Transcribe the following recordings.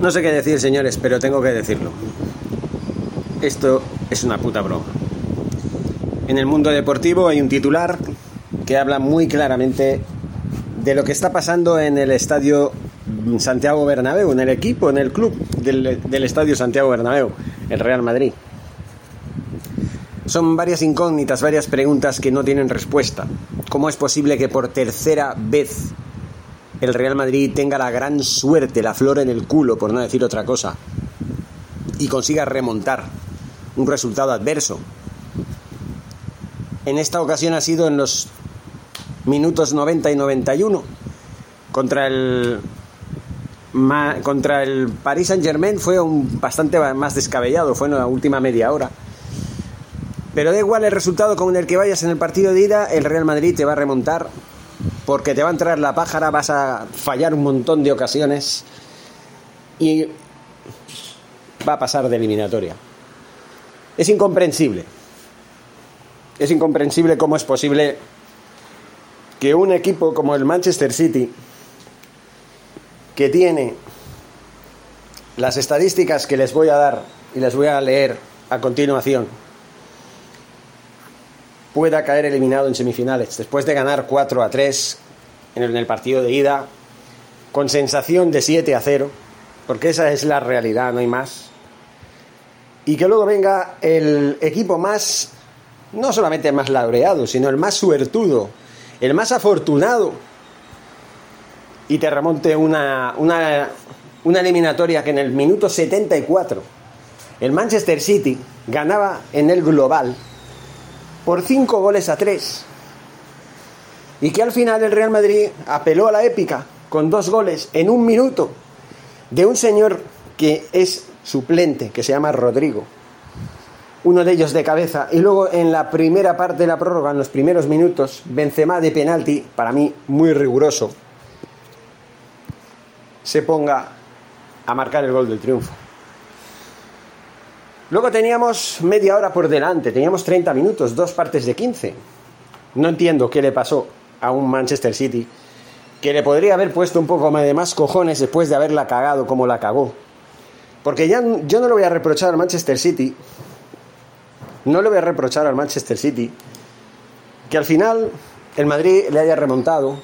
No sé qué decir, señores, pero tengo que decirlo. Esto es una puta broma. En el mundo deportivo hay un titular que habla muy claramente de lo que está pasando en el estadio Santiago Bernabéu, en el equipo, en el club del, estadio Santiago Bernabéu, el Real Madrid. Son varias incógnitas, varias preguntas que no tienen respuesta. ¿Cómo es posible que por tercera vez el Real Madrid tenga la gran suerte, la flor en el culo, por no decir otra cosa, y consiga remontar un resultado adverso? En esta ocasión ha sido en los minutos 90 y 91 contra el contra el Paris Saint Germain fue un bastante más descabellado, fue en la última media hora. Pero da igual el resultado con el que vayas en el partido de ida, el Real Madrid te va a remontar porque te va a entrar la pájara, vas a fallar un montón de ocasiones y va a pasar de eliminatoria. Es incomprensible. Es incomprensible cómo es posible que un equipo como el Manchester City, que tiene las estadísticas que les voy a dar y les voy a leer a continuación, pueda caer eliminado en semifinales después de ganar 4 a 3 en el, partido de ida, con sensación de 7 a 0, porque esa es la realidad, no hay más. Y que luego venga el equipo más, no solamente más laureado, sino el más suertudo, el más afortunado, y te remonte una, una, una eliminatoria que en el minuto 74 el Manchester City ganaba en el global por 5 goles a 3. Y que al final el Real Madrid apeló a la épica con dos goles en un minuto de un señor que es suplente, que se llama Rodrigo. Uno de ellos de cabeza. Y luego en la primera parte de la prórroga, en los primeros minutos, Benzema de penalti, para mí muy riguroso, se ponga a marcar el gol del triunfo. Luego teníamos media hora por delante, teníamos 30 minutos, dos partes de 15. No entiendo qué le pasó a un Manchester City que le podría haber puesto un poco de más cojones después de haberla cagado como la cagó. Porque ya yo no le voy a reprochar al Manchester City, no le voy a reprochar al Manchester City que al final el Madrid le haya remontado.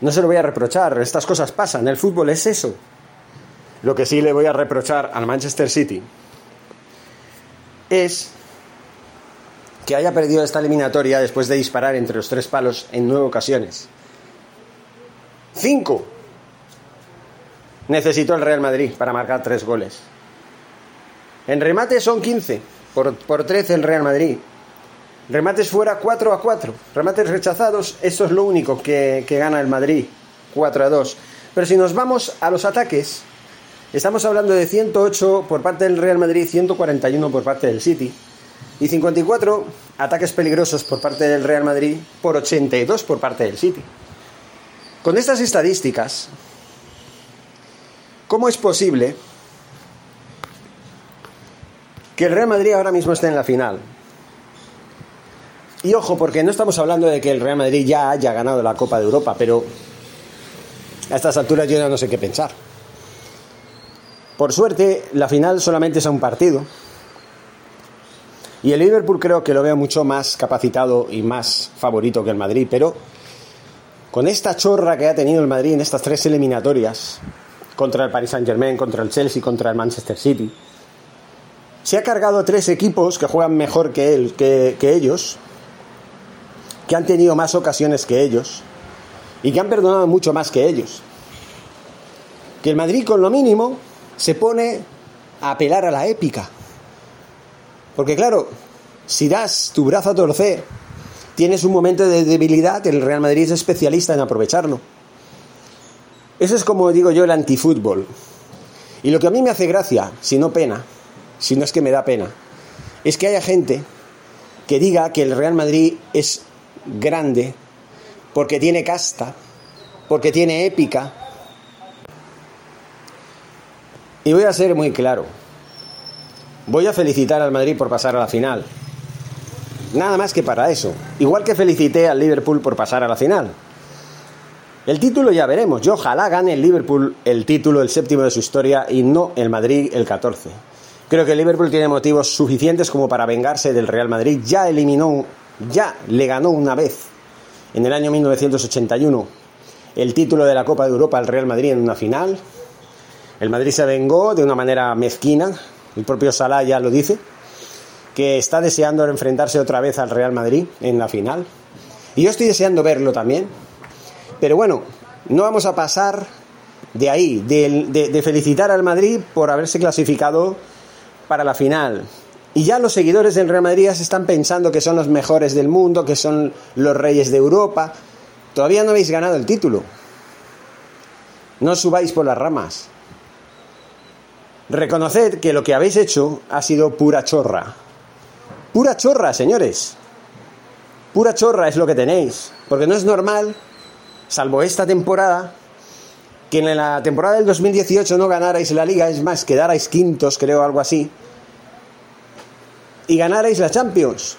No se lo voy a reprochar, estas cosas pasan, el fútbol es eso. Lo que sí le voy a reprochar al Manchester City es que haya perdido esta eliminatoria después de disparar entre los tres palos en nueve ocasiones. Cinco necesitó el Real Madrid para marcar tres goles. En remate son 15, por, por 13 el Real Madrid. Remates fuera 4 a 4. Remates rechazados, esto es lo único que, que gana el Madrid, 4 a 2. Pero si nos vamos a los ataques, estamos hablando de 108 por parte del Real Madrid, 141 por parte del City. Y 54 ataques peligrosos por parte del Real Madrid por 82 por parte del City. Con estas estadísticas, ¿cómo es posible que el Real Madrid ahora mismo esté en la final? Y ojo, porque no estamos hablando de que el Real Madrid ya haya ganado la Copa de Europa, pero a estas alturas yo ya no sé qué pensar. Por suerte, la final solamente es a un partido. Y el Liverpool creo que lo veo mucho más capacitado y más favorito que el Madrid, pero con esta chorra que ha tenido el Madrid en estas tres eliminatorias, contra el Paris Saint Germain, contra el Chelsea, contra el Manchester City. Se ha cargado tres equipos que juegan mejor que él, que, que ellos, que han tenido más ocasiones que ellos y que han perdonado mucho más que ellos. Que el Madrid con lo mínimo se pone a apelar a la épica. Porque claro, si das tu brazo a torcer, tienes un momento de debilidad, el Real Madrid es especialista en aprovecharlo. Eso es como digo yo el antifútbol. Y lo que a mí me hace gracia, si no pena, si no es que me da pena, es que haya gente que diga que el Real Madrid es grande porque tiene casta, porque tiene épica. Y voy a ser muy claro. Voy a felicitar al Madrid por pasar a la final. Nada más que para eso. Igual que felicité al Liverpool por pasar a la final. El título ya veremos. Yo ojalá gane el Liverpool el título, el séptimo de su historia, y no el Madrid el 14. Creo que el Liverpool tiene motivos suficientes como para vengarse del Real Madrid. Ya eliminó, ya le ganó una vez en el año 1981 el título de la Copa de Europa al Real Madrid en una final. El Madrid se vengó de una manera mezquina, el propio Salah ya lo dice, que está deseando enfrentarse otra vez al Real Madrid en la final. Y yo estoy deseando verlo también. Pero bueno, no vamos a pasar de ahí, de, de felicitar al Madrid por haberse clasificado para la final. Y ya los seguidores del Real Madrid se están pensando que son los mejores del mundo, que son los reyes de Europa. Todavía no habéis ganado el título. No subáis por las ramas. Reconoced que lo que habéis hecho ha sido pura chorra. Pura chorra, señores. Pura chorra es lo que tenéis. Porque no es normal, salvo esta temporada, que en la temporada del 2018 no ganarais la liga, es más, quedarais quintos, creo, algo así, y ganarais la Champions.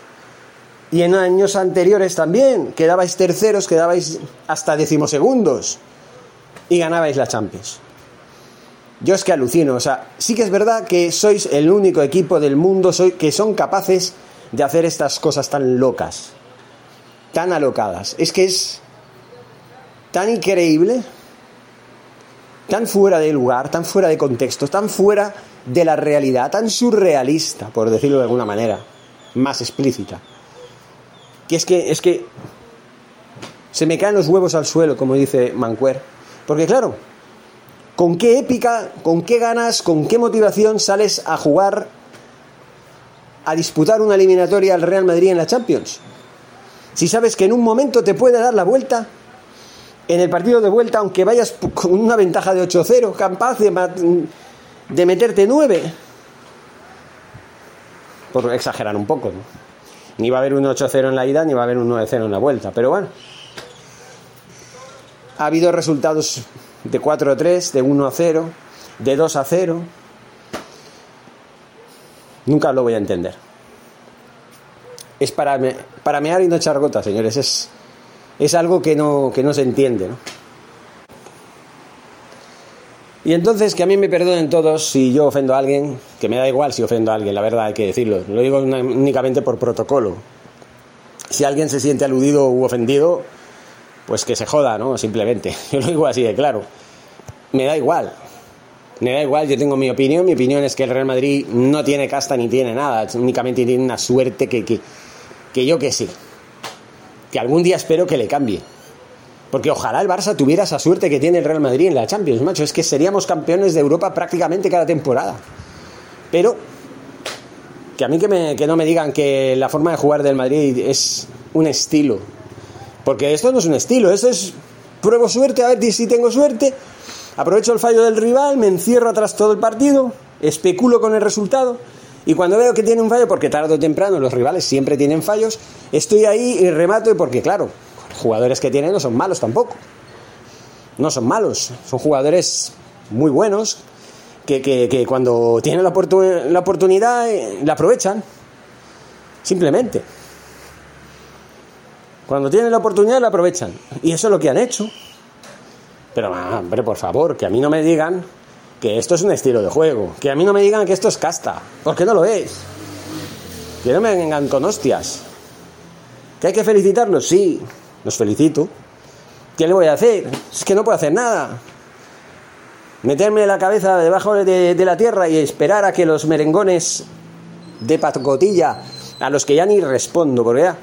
Y en años anteriores también, quedabais terceros, quedabais hasta decimosegundos y ganabais la Champions. Yo es que alucino, o sea, sí que es verdad que sois el único equipo del mundo que son capaces de hacer estas cosas tan locas, tan alocadas. Es que es tan increíble, tan fuera de lugar, tan fuera de contexto, tan fuera de la realidad, tan surrealista, por decirlo de alguna manera, más explícita. Que es que es que se me caen los huevos al suelo, como dice Mancuer. Porque claro, ¿con qué épica, con qué ganas, con qué motivación sales a jugar a disputar una eliminatoria al Real Madrid en la Champions? Si sabes que en un momento te puede dar la vuelta, en el partido de vuelta, aunque vayas con una ventaja de 8-0, capaz de, de meterte 9. Por exagerar un poco. Ni va a haber un 8-0 en la ida, ni va a haber un 9-0 en la vuelta. Pero bueno. Ha habido resultados de 4-3, de 1-0, de 2-0. Nunca lo voy a entender. Es para, me, para mear y no echar gota, señores. Es, es algo que no, que no se entiende. ¿no? Y entonces que a mí me perdonen todos si yo ofendo a alguien, que me da igual si ofendo a alguien, la verdad hay que decirlo. Lo digo únicamente por protocolo. Si alguien se siente aludido u ofendido, pues que se joda, ¿no? Simplemente. Yo lo digo así de claro. Me da igual. Me da igual, yo tengo mi opinión. Mi opinión es que el Real Madrid no tiene casta ni tiene nada. Únicamente tiene una suerte que, que, que yo que sí. Que algún día espero que le cambie. Porque ojalá el Barça tuviera esa suerte que tiene el Real Madrid en la Champions, macho. Es que seríamos campeones de Europa prácticamente cada temporada. Pero que a mí que, me, que no me digan que la forma de jugar del Madrid es un estilo. Porque esto no es un estilo, esto es pruebo suerte, a ver si tengo suerte, aprovecho el fallo del rival, me encierro atrás todo el partido, especulo con el resultado y cuando veo que tiene un fallo, porque tarde o temprano los rivales siempre tienen fallos, estoy ahí y remato y porque claro, jugadores que tienen no son malos tampoco. No son malos, son jugadores muy buenos que, cuando tienen la, la oportunidad eh, la aprovechan. Simplemente. Cuando tienen la oportunidad la aprovechan. Y eso es lo que han hecho. Pero, ah, hombre, por favor, que a mí no me digan que esto es un estilo de juego. Que a mí no me digan que esto es casta. Porque no lo es. Que no me vengan con hostias. ¿Que hay que felicitarlos? Sí los felicito. ¿Qué le voy a hacer? Es que no puedo hacer nada. meterme la cabeza debajo de, de la tierra y esperar a que los merengones de pacotilla, a los que ya ni respondo, porque ya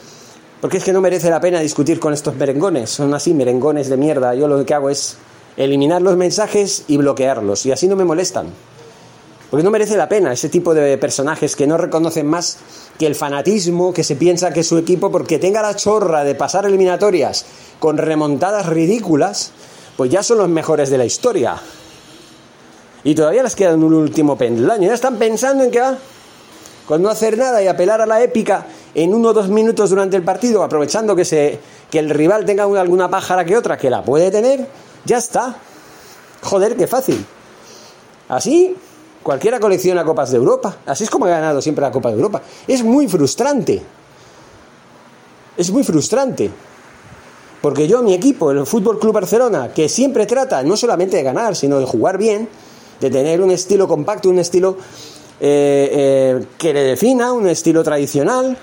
porque es que no merece la pena discutir con estos merengones. Son así, merengones de mierda. Yo lo que hago es eliminar los mensajes y bloquearlos. Y así no me molestan. Porque no merece la pena ese tipo de personajes que no reconocen más que el fanatismo, que se piensa que su equipo, porque tenga la chorra de pasar eliminatorias con remontadas ridículas, pues ya son los mejores de la historia. Y todavía les queda un último pendaño. Ya están pensando en que va con no hacer nada y apelar a la épica en uno o dos minutos durante el partido, aprovechando que, se, que el rival tenga alguna pájara que otra, que la puede tener, ya está. Joder, qué fácil. Así, cualquiera colecciona Copas de Europa. Así es como ha ganado siempre la Copa de Europa. Es muy frustrante. Es muy frustrante. Porque yo, mi equipo, el Fútbol Club Barcelona, que siempre trata no solamente de ganar, sino de jugar bien, de tener un estilo compacto, un estilo eh, eh, que le defina, un estilo tradicional,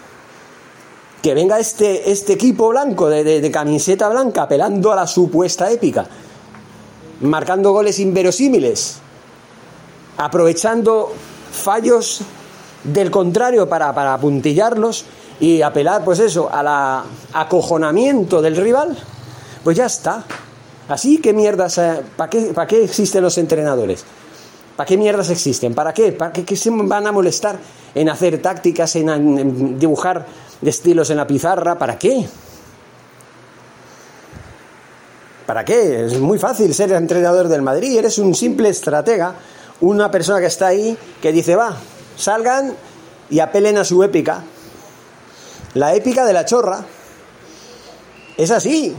que venga este, este equipo blanco de, camiseta blanca apelando a la supuesta épica, marcando goles inverosímiles, aprovechando fallos del contrario para, para apuntillarlos y apelar, pues eso, al acojonamiento del rival, pues ya está. Así que mierdas, ¿para qué, ¿para qué existen los entrenadores? ¿Para qué mierdas existen? ¿Para qué? ¿Para qué, se van a molestar en hacer tácticas, en, dibujar estilos en la pizarra? ¿Para qué? ¿Para qué? Es muy fácil ser entrenador del Madrid. Eres un simple estratega, una persona que está ahí que dice, va, salgan y apelen a su épica. La épica de la chorra. Es así.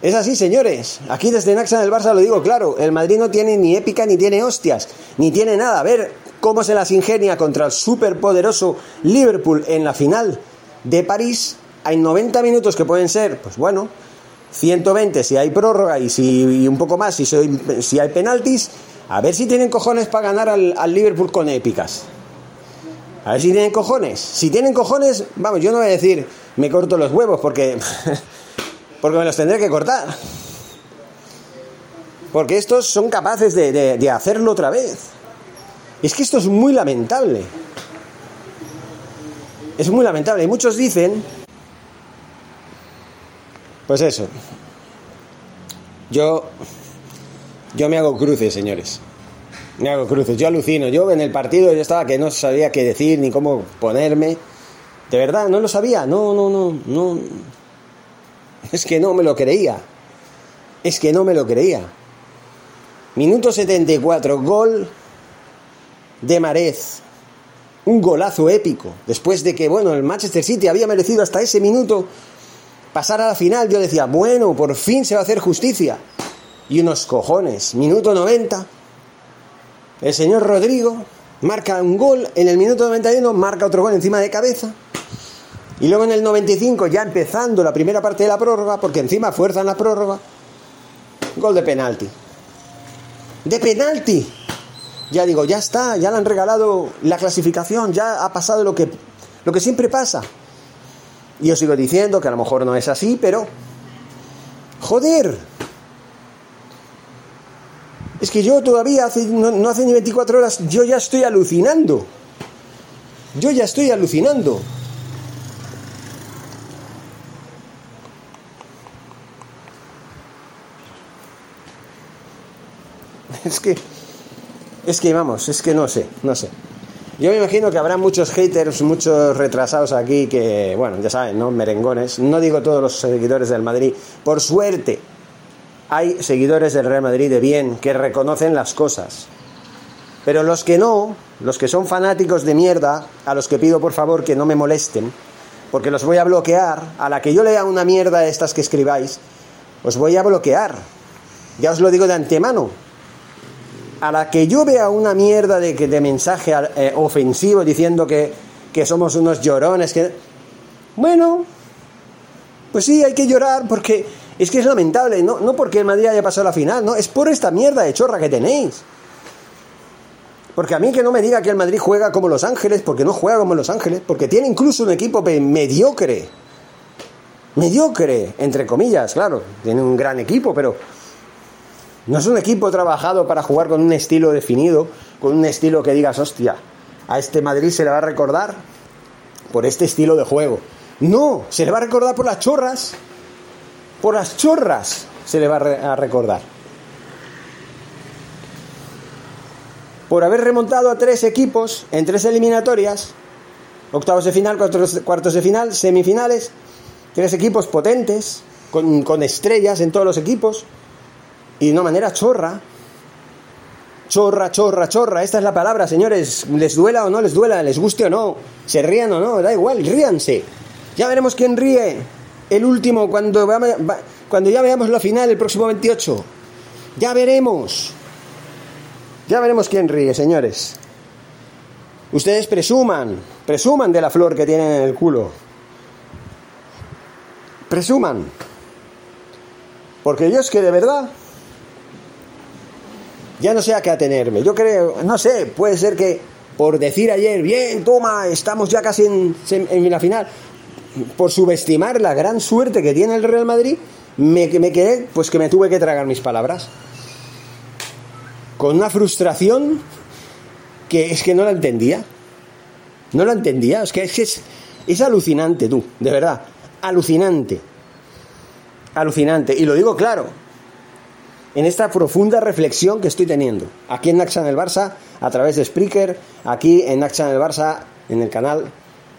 Es así, señores. Aquí desde Naxa del Barça lo digo claro. El Madrid no tiene ni épica, ni tiene hostias, ni tiene nada. A ver cómo se las ingenia contra el superpoderoso Liverpool en la final de París. Hay 90 minutos que pueden ser, pues bueno, 120 si hay prórroga y, si, un poco más si, si hay penaltis. A ver si tienen cojones para ganar al, Liverpool con épicas. A ver si tienen cojones. Si tienen cojones, vamos, yo no voy a decir me corto los huevos porque porque me los tendré que cortar. Porque estos son capaces de, hacerlo otra vez. Es que esto es muy lamentable. Es muy lamentable. Y muchos dicen, pues eso, yo, yo me hago cruces, señores. Me hago cruces. Yo alucino. Yo en el partido yo estaba que no sabía qué decir ni cómo ponerme. De verdad, no lo sabía. No, no, no, no. Es que no me lo creía. Es que no me lo creía. Minuto 74, gol de Marez. Un golazo épico. Después de que, bueno, el Manchester City había merecido hasta ese minuto pasar a la final, yo decía, bueno, por fin se va a hacer justicia. Y unos cojones. Minuto 90. El señor Rodrigo marca un gol. En el minuto 91 marca otro gol encima de cabeza. Y luego en el 95, ya empezando la primera parte de la prórroga, porque encima fuerzan la prórroga, gol de penalti. De penalti. Ya digo, ya está, ya le han regalado la clasificación, ya ha pasado lo que, lo que siempre pasa. Y os sigo diciendo que a lo mejor no es así, pero... Joder. Es que yo todavía, no, no hace ni 24 horas, yo ya estoy alucinando. Yo ya estoy alucinando. Es que, es que vamos, es que no sé, no sé. Yo me imagino que habrá muchos haters, muchos retrasados aquí que, bueno, ya saben, ¿no? Merengones. No digo todos los seguidores del Madrid. Por suerte, hay seguidores del Real Madrid de bien que reconocen las cosas. Pero los que no, los que son fanáticos de mierda, a los que pido por favor que no me molesten, porque los voy a bloquear, a la que yo lea una mierda de estas que escribáis, os voy a bloquear. Ya os lo digo de antemano, a la que yo vea una mierda de, de mensaje eh, ofensivo diciendo que, que somos unos llorones, que... Bueno, pues sí, hay que llorar porque es que es lamentable, no, no porque el Madrid haya pasado la final, no, es por esta mierda de chorra que tenéis. Porque a mí que no me diga que el Madrid juega como Los Ángeles, porque no juega como Los Ángeles, porque tiene incluso un equipo mediocre. Mediocre, entre comillas, claro. Tiene un gran equipo, pero No es un equipo trabajado para jugar con un estilo definido, con un estilo que digas, hostia, a este Madrid se le va a recordar por este estilo de juego. No, se le va a recordar por las chorras. Por las chorras se le va a recordar. Por haber remontado a tres equipos en tres eliminatorias, octavos de final, cuartos, de final, semifinales, tres equipos potentes, con, con estrellas en todos los equipos, y de una manera chorra, Chorra, chorra, chorra. Esta es la palabra, señores. Les duela o no les duela, les guste o no, se rían o no, da igual, ríanse. Ya veremos quién ríe. El último, cuando, cuando ya veamos la final, el próximo 28. Ya veremos. Ya veremos quién ríe, señores. Ustedes presuman, presuman de la flor que tienen en el culo. Presuman. Porque yo es que de verdad ya no sé a qué atenerme. Yo creo, no sé, puede ser que por decir ayer, bien, toma, estamos ya casi en, la final, por subestimar la gran suerte que tiene el Real Madrid, me, me quedé, pues que me tuve que tragar mis palabras. Con una frustración que es que no la entendía. No la entendía, es que es, es, es alucinante tú, de verdad, alucinante. Alucinante. Y lo digo claro, en esta profunda reflexión que estoy teniendo. Aquí en Naxa en el Barça, a través de Spreaker, aquí en Naxa en el Barça, en el canal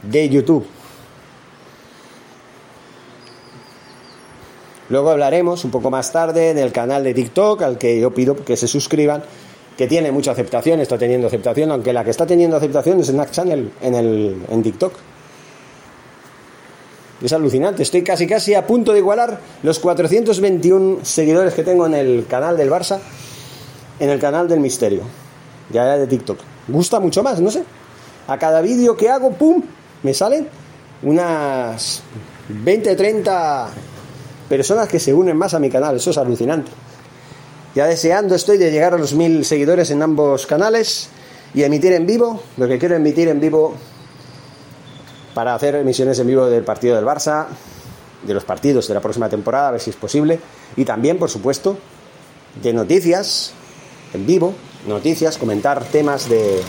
de YouTube. Luego hablaremos un poco más tarde del canal de TikTok, al que yo pido que se suscriban, que tiene mucha aceptación, está teniendo aceptación, aunque la que está teniendo aceptación es en Nax Channel, en, el, en TikTok. Es alucinante, estoy casi casi a punto de igualar los 421 seguidores que tengo en el canal del Barça, en el canal del Misterio, ya de TikTok. Gusta mucho más, no sé. A cada vídeo que hago, ¡pum! Me salen unas 20, 30 personas que se unen más a mi canal, eso es alucinante. Ya deseando estoy de llegar a los mil seguidores en ambos canales y emitir en vivo, lo que quiero emitir en vivo para hacer emisiones en vivo del partido del Barça, de los partidos de la próxima temporada, a ver si es posible, y también, por supuesto, de noticias en vivo, noticias, comentar temas de,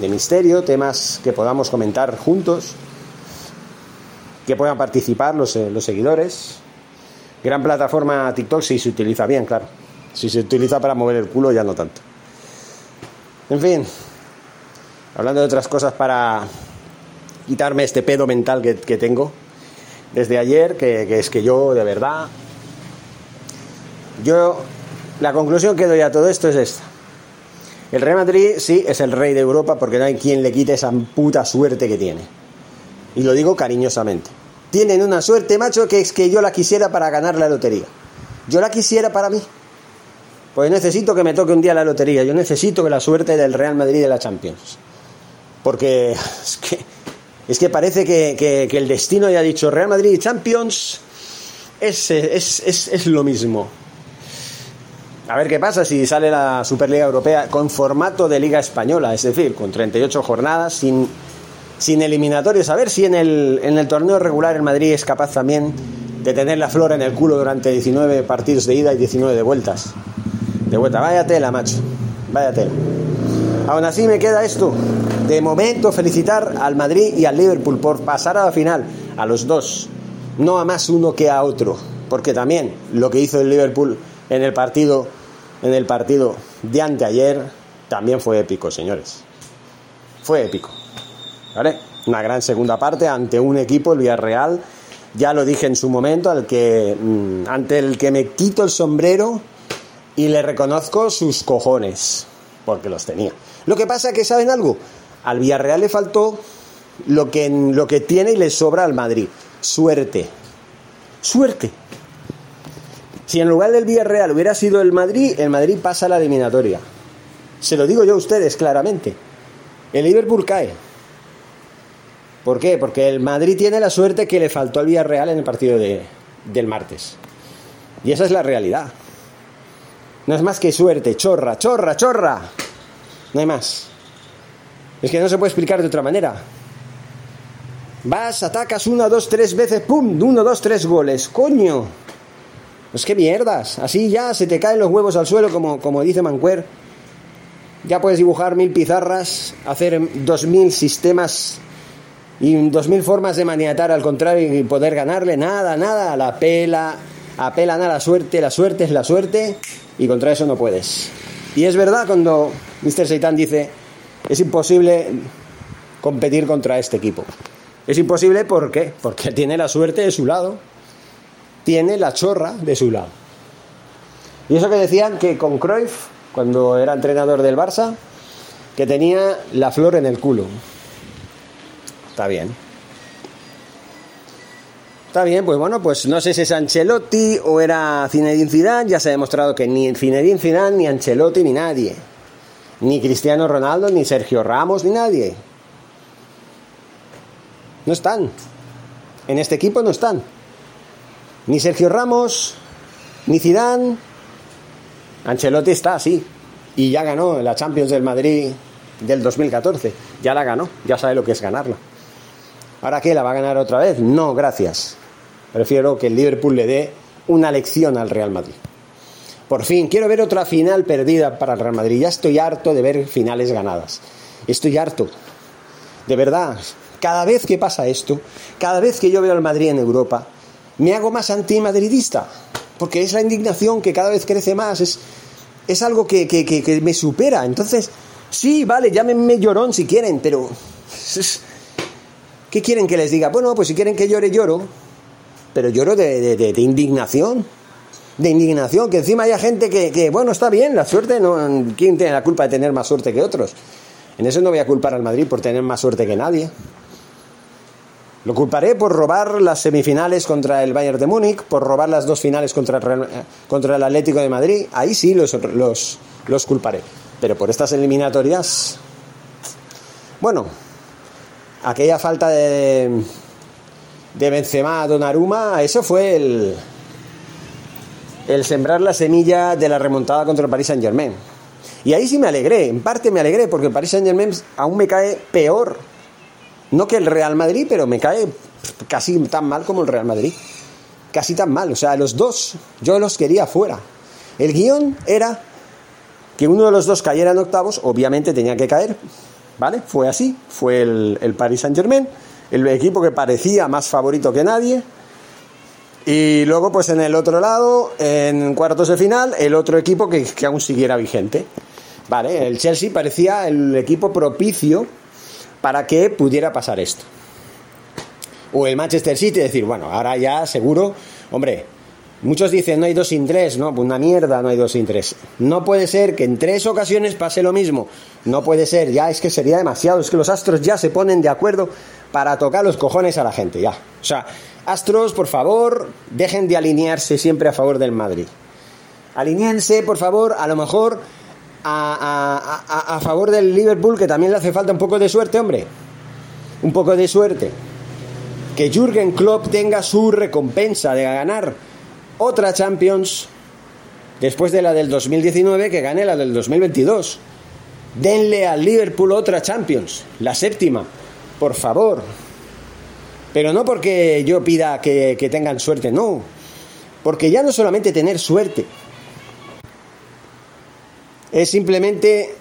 misterio, temas que podamos comentar juntos, que puedan participar los, eh, los seguidores. Gran plataforma TikTok si se utiliza bien, claro. Si se utiliza para mover el culo, ya no tanto. En fin, hablando de otras cosas para, quitarme este pedo mental que, tengo desde ayer, que, es que yo, de verdad, yo, la conclusión que doy a todo esto es esta. El Real Madrid sí es el rey de Europa porque no hay quien le quite esa puta suerte que tiene. Y lo digo cariñosamente. Tienen una suerte, macho, que es que yo la quisiera para ganar la lotería. Yo la quisiera para mí. Pues necesito que me toque un día la lotería. Yo necesito que la suerte del Real Madrid de la Champions. Porque es que es que parece que, el destino ya ha dicho Real Madrid Champions es, es, lo mismo. A ver qué pasa si sale la Superliga Europea con formato de Liga Española, es decir, con 38 jornadas, sin, sin eliminatorios. A ver si en el, en el torneo regular el Madrid es capaz también de tener la flora en el culo durante 19 partidos de ida y 19 de vueltas. De vuelta, vaya tela, macho. Vaya. Aún así me queda esto. De momento felicitar al Madrid y al Liverpool por pasar a la final, a los dos, no a más uno que a otro, porque también lo que hizo el Liverpool en el partido en el partido de anteayer también fue épico, señores. Fue épico. ¿Vale? Una gran segunda parte ante un equipo el Villarreal, ya lo dije en su momento, al que mm, ante el que me quito el sombrero y le reconozco sus cojones, porque los tenía. Lo que pasa es que, ¿saben algo? Al Villarreal le faltó lo que, lo que tiene y le sobra al Madrid. Suerte. Suerte. Si en lugar del Villarreal hubiera sido el Madrid, el Madrid pasa a la eliminatoria. Se lo digo yo a ustedes claramente. El Liverpool cae. ¿Por qué? Porque el Madrid tiene la suerte que le faltó al Villarreal en el partido de, del martes. Y esa es la realidad. No es más que suerte, chorra, chorra, chorra. No hay más. Es que no se puede explicar de otra manera. Vas, atacas una, dos, tres veces, ¡pum! Uno, dos, tres goles. ¡Coño! Pues qué mierdas. Así ya se te caen los huevos al suelo, como, como dice Mancuer. Ya puedes dibujar mil pizarras, hacer dos mil sistemas y dos mil formas de maniatar al contrario y poder ganarle. Nada, nada. La pela, apelan a la suerte, la suerte es la suerte y contra eso no puedes. Y es verdad cuando Mr. Seitan dice, es imposible competir contra este equipo. Es imposible. Porque tiene la suerte de su lado, tiene la chorra de su lado. Y eso que decían que con Cruyff, cuando era entrenador del Barça, que tenía la flor en el culo. Está bien. Está bien, pues bueno, pues no sé si es Ancelotti o era Zinedine Zidane, ya se ha demostrado que ni Zinedine Zidane, ni Ancelotti, ni nadie, ni Cristiano Ronaldo, ni Sergio Ramos, ni nadie. No están. En este equipo no están. Ni Sergio Ramos, ni Zidane. Ancelotti está, sí. Y ya ganó la Champions del Madrid del 2014. Ya la ganó, ya sabe lo que es ganarla. ¿Ahora qué? ¿La va a ganar otra vez? No, gracias. Prefiero que el Liverpool le dé una lección al Real Madrid. Por fin, quiero ver otra final perdida para el Real Madrid. Ya estoy harto de ver finales ganadas. Estoy harto. De verdad, cada vez que pasa esto, cada vez que yo veo al Madrid en Europa, me hago más antimadridista. Porque es la indignación que cada vez crece más. Es, es algo que, que me supera. Entonces, sí, vale, llámenme llorón si quieren, pero... ¿Qué quieren que les diga? Bueno, pues si quieren que llore, lloro pero lloro de, de, indignación. De indignación, que encima haya gente que, que, bueno, está bien, la suerte, no, ¿quién tiene la culpa de tener más suerte que otros? En eso no voy a culpar al Madrid por tener más suerte que nadie. Lo culparé por robar las semifinales contra el Bayern de Múnich, por robar las dos finales contra el, contra el Atlético de Madrid. Ahí sí los, los, los culparé. Pero por estas eliminatorias. Bueno, aquella falta de, de Benzema a Donnarumma, eso fue el, el sembrar la semilla de la remontada contra el Paris Saint Germain. Y ahí sí me alegré, en parte me alegré, porque el Paris Saint Germain aún me cae peor. No que el Real Madrid, pero me cae casi tan mal como el Real Madrid. Casi tan mal. O sea, los dos, yo los quería fuera. El guion era que uno de los dos cayera en octavos, obviamente tenía que caer. ¿Vale? Fue así. Fue el, el Paris Saint Germain el equipo que parecía más favorito que nadie. Y luego, pues en el otro lado, en cuartos de final, el otro equipo que, aún siguiera vigente. Vale, el Chelsea parecía el equipo propicio para que pudiera pasar esto. O el Manchester City, decir, bueno, ahora ya seguro, hombre, muchos dicen no hay dos sin tres, no, pues una mierda, no hay dos sin tres. No puede ser que en tres ocasiones pase lo mismo. No puede ser, ya es que sería demasiado, es que los astros ya se ponen de acuerdo para tocar los cojones a la gente, ya. O sea, Astros, por favor, dejen de alinearse siempre a favor del Madrid. Alineense, por favor, a lo mejor a, favor del Liverpool, que también le hace falta un poco de suerte, hombre. Un poco de suerte. Que Jürgen Klopp tenga su recompensa de ganar otra Champions después de la del 2019, que gane la del 2022. Denle al Liverpool otra Champions, la séptima por favor. Pero no porque yo pida que, tengan suerte, no. Porque ya no solamente tener suerte, es simplemente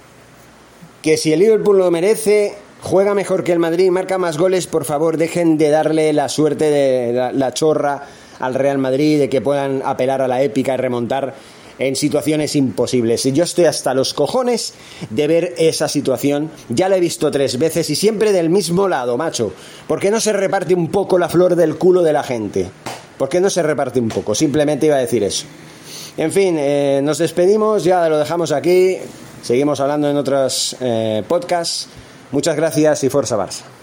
que si el Liverpool lo merece, juega mejor que el Madrid, marca más goles, por favor dejen de darle la suerte de la, chorra al Real Madrid, de que puedan apelar a la épica y remontar en situaciones imposibles. Yo estoy hasta los cojones de ver esa situación. Ya la he visto tres veces y siempre del mismo lado, macho. ¿Por qué no se reparte un poco la flor del culo de la gente? ¿Por qué no se reparte un poco? Simplemente iba a decir eso. En fin, eh, nos despedimos, ya lo dejamos aquí. Seguimos hablando en otros eh, podcasts. Muchas gracias y fuerza Barça.